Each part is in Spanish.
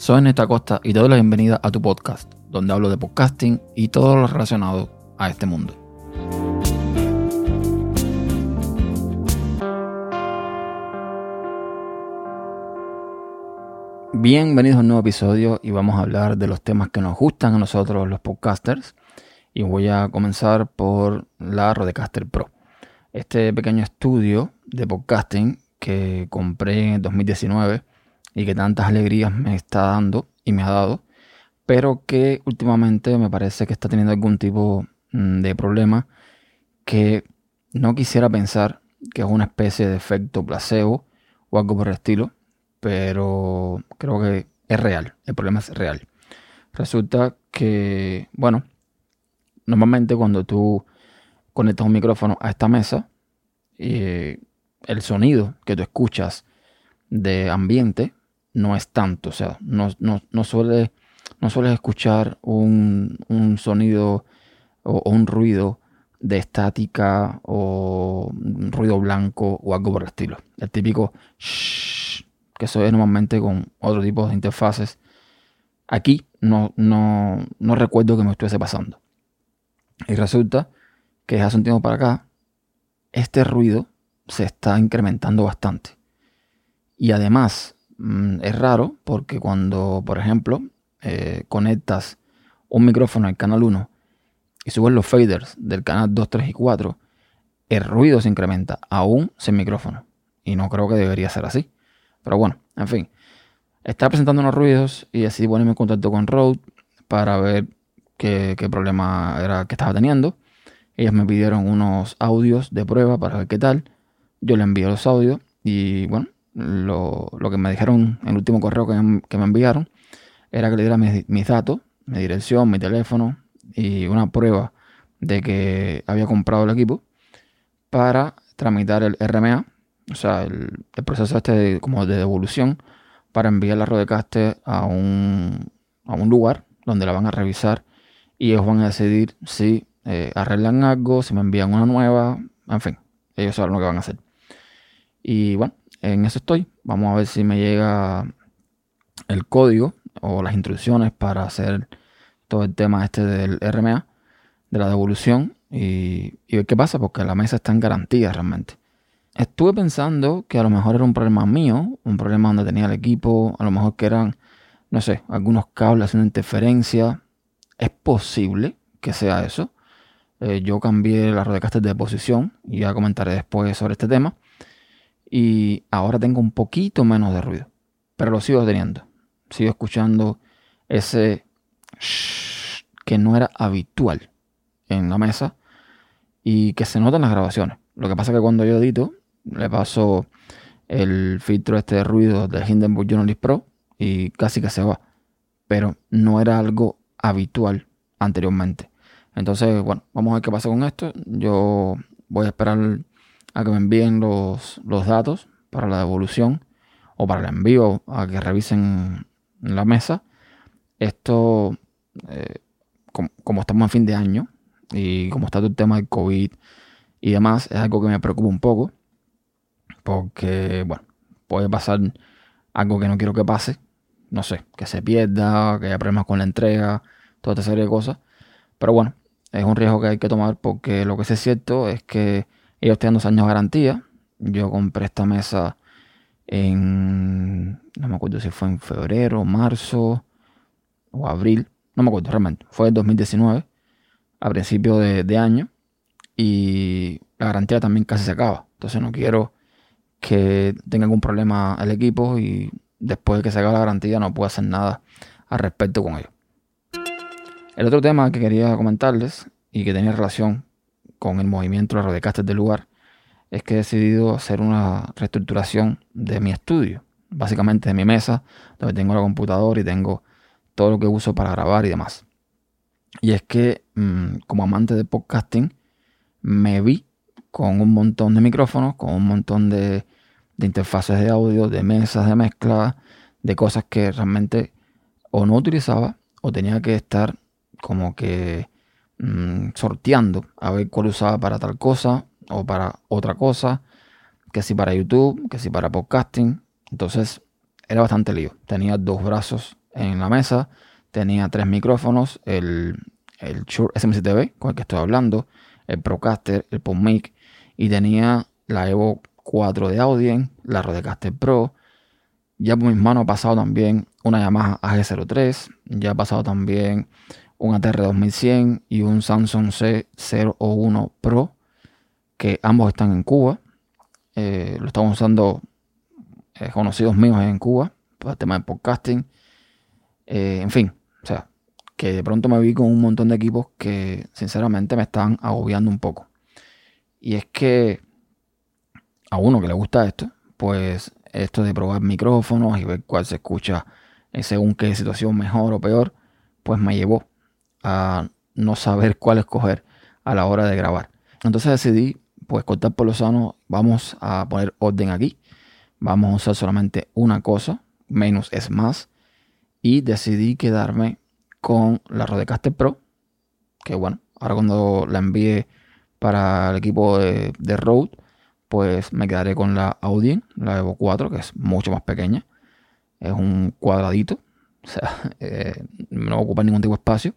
Soy Néstor Costa y te doy la bienvenida a tu podcast, donde hablo de podcasting y todo lo relacionado a este mundo. Bienvenidos a un nuevo episodio y vamos a hablar de los temas que nos gustan a nosotros los podcasters. Y voy a comenzar por la Rodecaster Pro. Este pequeño estudio de podcasting que compré en 2019 y que tantas alegrías me está dando y me ha dado, pero que últimamente me parece que está teniendo algún tipo mm, de problema que no quisiera pensar que es una especie de efecto placebo o algo por el estilo, pero creo que es real, el problema es real. Resulta que, bueno, normalmente cuando tú conectas un micrófono a esta mesa, eh, el sonido que tú escuchas de ambiente no es tanto, o sea, no, no, no, suele, no sueles escuchar un, un sonido o, un ruido de estática o un ruido blanco o algo por el estilo. El típico shh, que se ve normalmente con otro tipo de interfaces. Aquí no, no, no recuerdo que me estuviese pasando. Y resulta que hace un tiempo para acá, este ruido se está incrementando bastante. Y además, es raro porque cuando, por ejemplo, eh, conectas un micrófono al canal 1 y subes los faders del canal 2, 3 y 4, el ruido se incrementa aún sin micrófono. Y no creo que debería ser así. Pero bueno, en fin. Estaba presentando unos ruidos y decidí ponerme en contacto con Rode para ver qué, qué problema era que estaba teniendo. Ellos me pidieron unos audios de prueba para ver qué tal. Yo le envié los audios y bueno, lo, que me dijeron en el último correo que, me enviaron era que le diera mis, datos, mi dirección, mi teléfono y una prueba de que había comprado el equipo para tramitar el RMA, o sea, el, proceso este como de devolución para enviar la Rodecaster a un, a un lugar donde la van a revisar y ellos van a decidir si eh, arreglan algo, si me envían una nueva, en fin, ellos saben lo que van a hacer. Y bueno, en eso estoy. Vamos a ver si me llega el código o las instrucciones para hacer todo el tema este del RMA, de la devolución y, ver qué pasa, porque la mesa está en garantía realmente. Estuve pensando que a lo mejor era un problema mío, un problema donde tenía el equipo, a lo mejor que eran, no sé, algunos cables haciendo interferencia. Es posible que sea eso. Eh, yo cambié la rodecaster de posición y ya comentaré después sobre este tema y ahora tengo un poquito menos de ruido, pero lo sigo teniendo. Sigo escuchando ese que no era habitual en la mesa y que se nota en las grabaciones. Lo que pasa es que cuando yo edito, le paso el filtro este de ruido de Hindenburg Journalist Pro y casi que se va. Pero no era algo habitual anteriormente. Entonces, bueno, vamos a ver qué pasa con esto. Yo voy a esperar a que me envíen los, datos para la devolución o para el envío a que revisen la mesa. Esto, eh, como, estamos en fin de año y como está todo el tema del COVID y demás, es algo que me preocupa un poco. Porque, bueno, puede pasar algo que no quiero que pase. No sé, que se pierda, que haya problemas con la entrega, toda esta serie de cosas. Pero bueno, es un riesgo que hay que tomar porque lo que es cierto es que ellos tienen dos años de garantía. Yo compré esta mesa en. No me acuerdo si fue en febrero, marzo o abril. No me acuerdo realmente. Fue en 2019, a principio de, año. Y la garantía también casi se acaba. Entonces no quiero que tenga algún problema el equipo y después de que se acabe la garantía no puedo hacer nada al respecto con ello. El otro tema que quería comentarles y que tenía relación con el movimiento de la Rodecaster del lugar, es que he decidido hacer una reestructuración de mi estudio, básicamente de mi mesa, donde tengo la computadora y tengo todo lo que uso para grabar y demás. Y es que, mm, como amante de podcasting, me vi con un montón de micrófonos, con un montón de, de interfaces de audio, de mesas de mezcla, de cosas que realmente o no utilizaba o tenía que estar como que Mm, sorteando a ver cuál usaba para tal cosa o para otra cosa, que si para YouTube, que si para podcasting. Entonces era bastante lío. Tenía dos brazos en la mesa. Tenía tres micrófonos, el, el Shure SMCTV con el que estoy hablando, el Procaster, el PodMic y tenía la Evo 4 de Audien, la Rodecaster Pro. Ya por mis manos ha pasado también una Yamaha AG03, ya ha pasado también un ATR 2100 y un Samsung C01 Pro, que ambos están en Cuba. Eh, lo estamos usando eh, conocidos míos en Cuba para el tema de podcasting. Eh, en fin, o sea, que de pronto me vi con un montón de equipos que sinceramente me están agobiando un poco. Y es que a uno que le gusta esto, pues esto de probar micrófonos y ver cuál se escucha según qué situación mejor o peor, pues me llevó a no saber cuál escoger a la hora de grabar. Entonces decidí, pues cortar por lo sano, vamos a poner orden aquí. Vamos a usar solamente una cosa, menos es más. Y decidí quedarme con la Rodecaster Pro, que bueno, ahora cuando la envíe para el equipo de, de Rode, pues me quedaré con la Audien, la Evo 4, que es mucho más pequeña. Es un cuadradito, o sea, eh, no ocupa ningún tipo de espacio.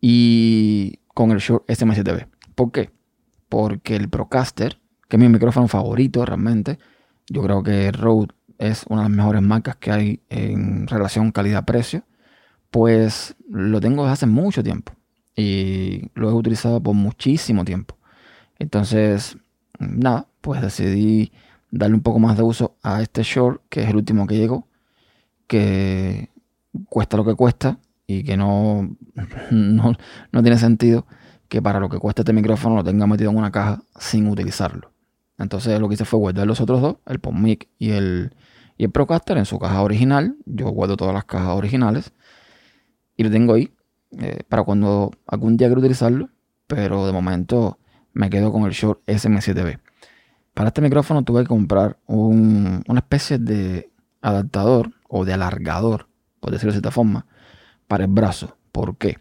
Y con el Shure SM7B. ¿Por qué? Porque el Procaster, que es mi micrófono favorito realmente, yo creo que Rode es una de las mejores marcas que hay en relación calidad-precio, pues lo tengo desde hace mucho tiempo y lo he utilizado por muchísimo tiempo. Entonces, nada, pues decidí darle un poco más de uso a este short, que es el último que llegó, que cuesta lo que cuesta y que no, no, no tiene sentido que para lo que cuesta este micrófono lo tenga metido en una caja sin utilizarlo. Entonces lo que hice fue guardar los otros dos, el PodMic y el, y el Procaster en su caja original. Yo guardo todas las cajas originales y lo tengo ahí eh, para cuando algún día quiero utilizarlo. Pero de momento me quedo con el Shure SM7B. Para este micrófono tuve que comprar una especie de adaptador o de alargador, por decirlo de cierta forma, para el brazo. ¿Por qué?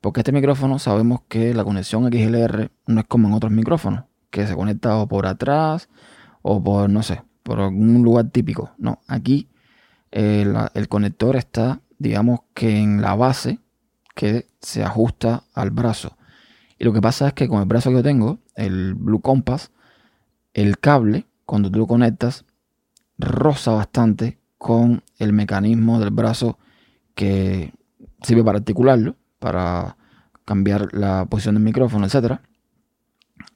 Porque este micrófono sabemos que la conexión XLR no es como en otros micrófonos, que se conecta o por atrás o por, no sé, por algún lugar típico. No, aquí el, eh, el conector está, digamos que en la base que se ajusta al brazo. Y lo que pasa es que con el brazo que yo tengo, el Blue Compass, el cable, cuando tú lo conectas, roza bastante con el mecanismo del brazo que sirve para articularlo, para cambiar la posición del micrófono, etc.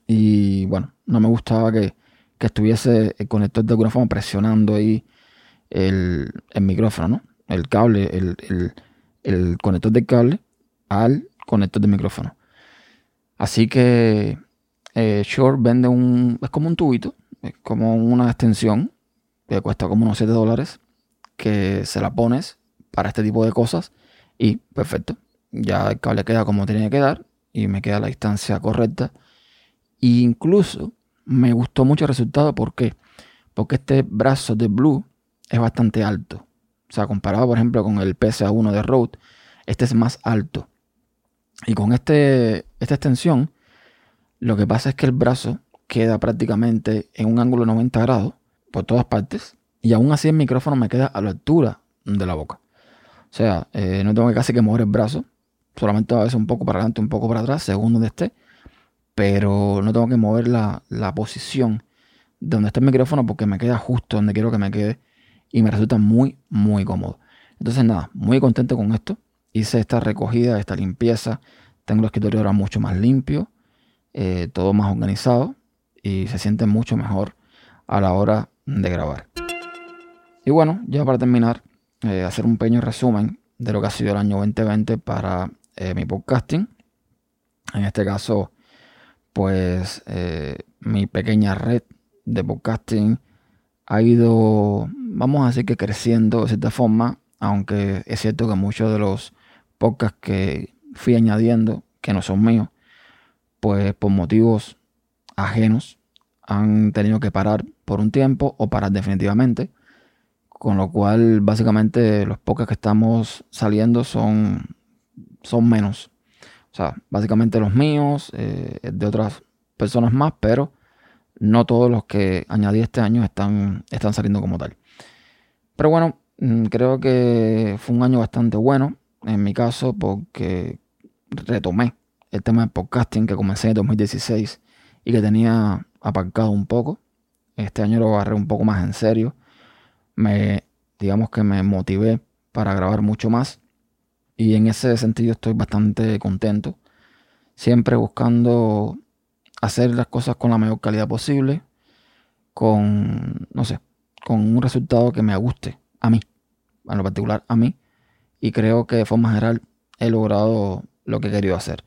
Y bueno, no me gustaba que, estuviese el conector de alguna forma presionando ahí el, micrófono, ¿no? El cable, el, el conector del cable al conector del micrófono. Así que eh, Short vende un. Es como un tubito, es como una extensión que cuesta como unos 7 dólares. Que se la pones para este tipo de cosas y perfecto. Ya el cable queda como tiene que quedar y me queda la distancia correcta. E incluso me gustó mucho el resultado. ¿Por qué? Porque este brazo de Blue es bastante alto. O sea, comparado por ejemplo con el PSA1 de Rode, este es más alto. Y con este, esta extensión, lo que pasa es que el brazo queda prácticamente en un ángulo de 90 grados por todas partes. Y aún así el micrófono me queda a la altura de la boca. O sea, eh, no tengo que casi que mover el brazo. Solamente a veces un poco para adelante, un poco para atrás, según donde esté. Pero no tengo que mover la, la posición de donde está el micrófono porque me queda justo donde quiero que me quede. Y me resulta muy, muy cómodo. Entonces nada, muy contento con esto hice esta recogida, esta limpieza. Tengo el escritorio ahora mucho más limpio, eh, todo más organizado y se siente mucho mejor a la hora de grabar. Y bueno, ya para terminar, eh, hacer un pequeño resumen de lo que ha sido el año 2020 para eh, mi podcasting. En este caso, pues mi pequeña red de podcasting ha ido, vamos a decir que creciendo de cierta forma, aunque es cierto que muchos de los podcasts que fui añadiendo, que no son míos, pues por motivos ajenos han tenido que parar por un tiempo o parar definitivamente. Con lo cual, básicamente, los podcasts que estamos saliendo son, son menos. O sea, básicamente los míos, eh, de otras personas más, pero no todos los que añadí este año están, están saliendo como tal. Pero bueno, Mm, creo que fue un año bastante bueno en mi caso porque retomé el tema del podcasting que comencé en 2016 y que tenía aparcado un poco. Este año lo agarré un poco más en serio. Me, digamos que me motivé para grabar mucho más y en ese sentido estoy bastante contento. Siempre buscando hacer las cosas con la mayor calidad posible, con, no sé, con un resultado que me guste a mí, en lo particular a mí, y creo que de forma general he logrado lo que he querido hacer.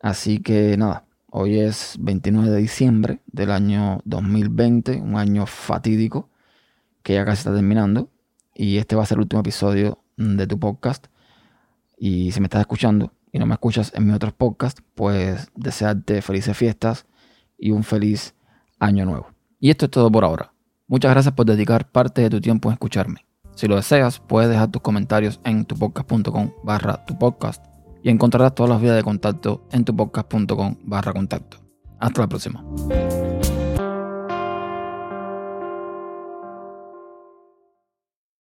Así que nada, hoy es 29 de diciembre del año 2020, un año fatídico que ya casi está terminando, y este va a ser el último episodio de tu podcast. Y si me estás escuchando y no me escuchas en mis otros podcasts, pues desearte felices fiestas y un feliz año nuevo. Y esto es todo por ahora. Muchas gracias por dedicar parte de tu tiempo en escucharme. Si lo deseas, puedes dejar tus comentarios en tupodcast.com barra tu podcast y encontrarás todas las vías de contacto en tupodcast.com barra contacto. Hasta la próxima.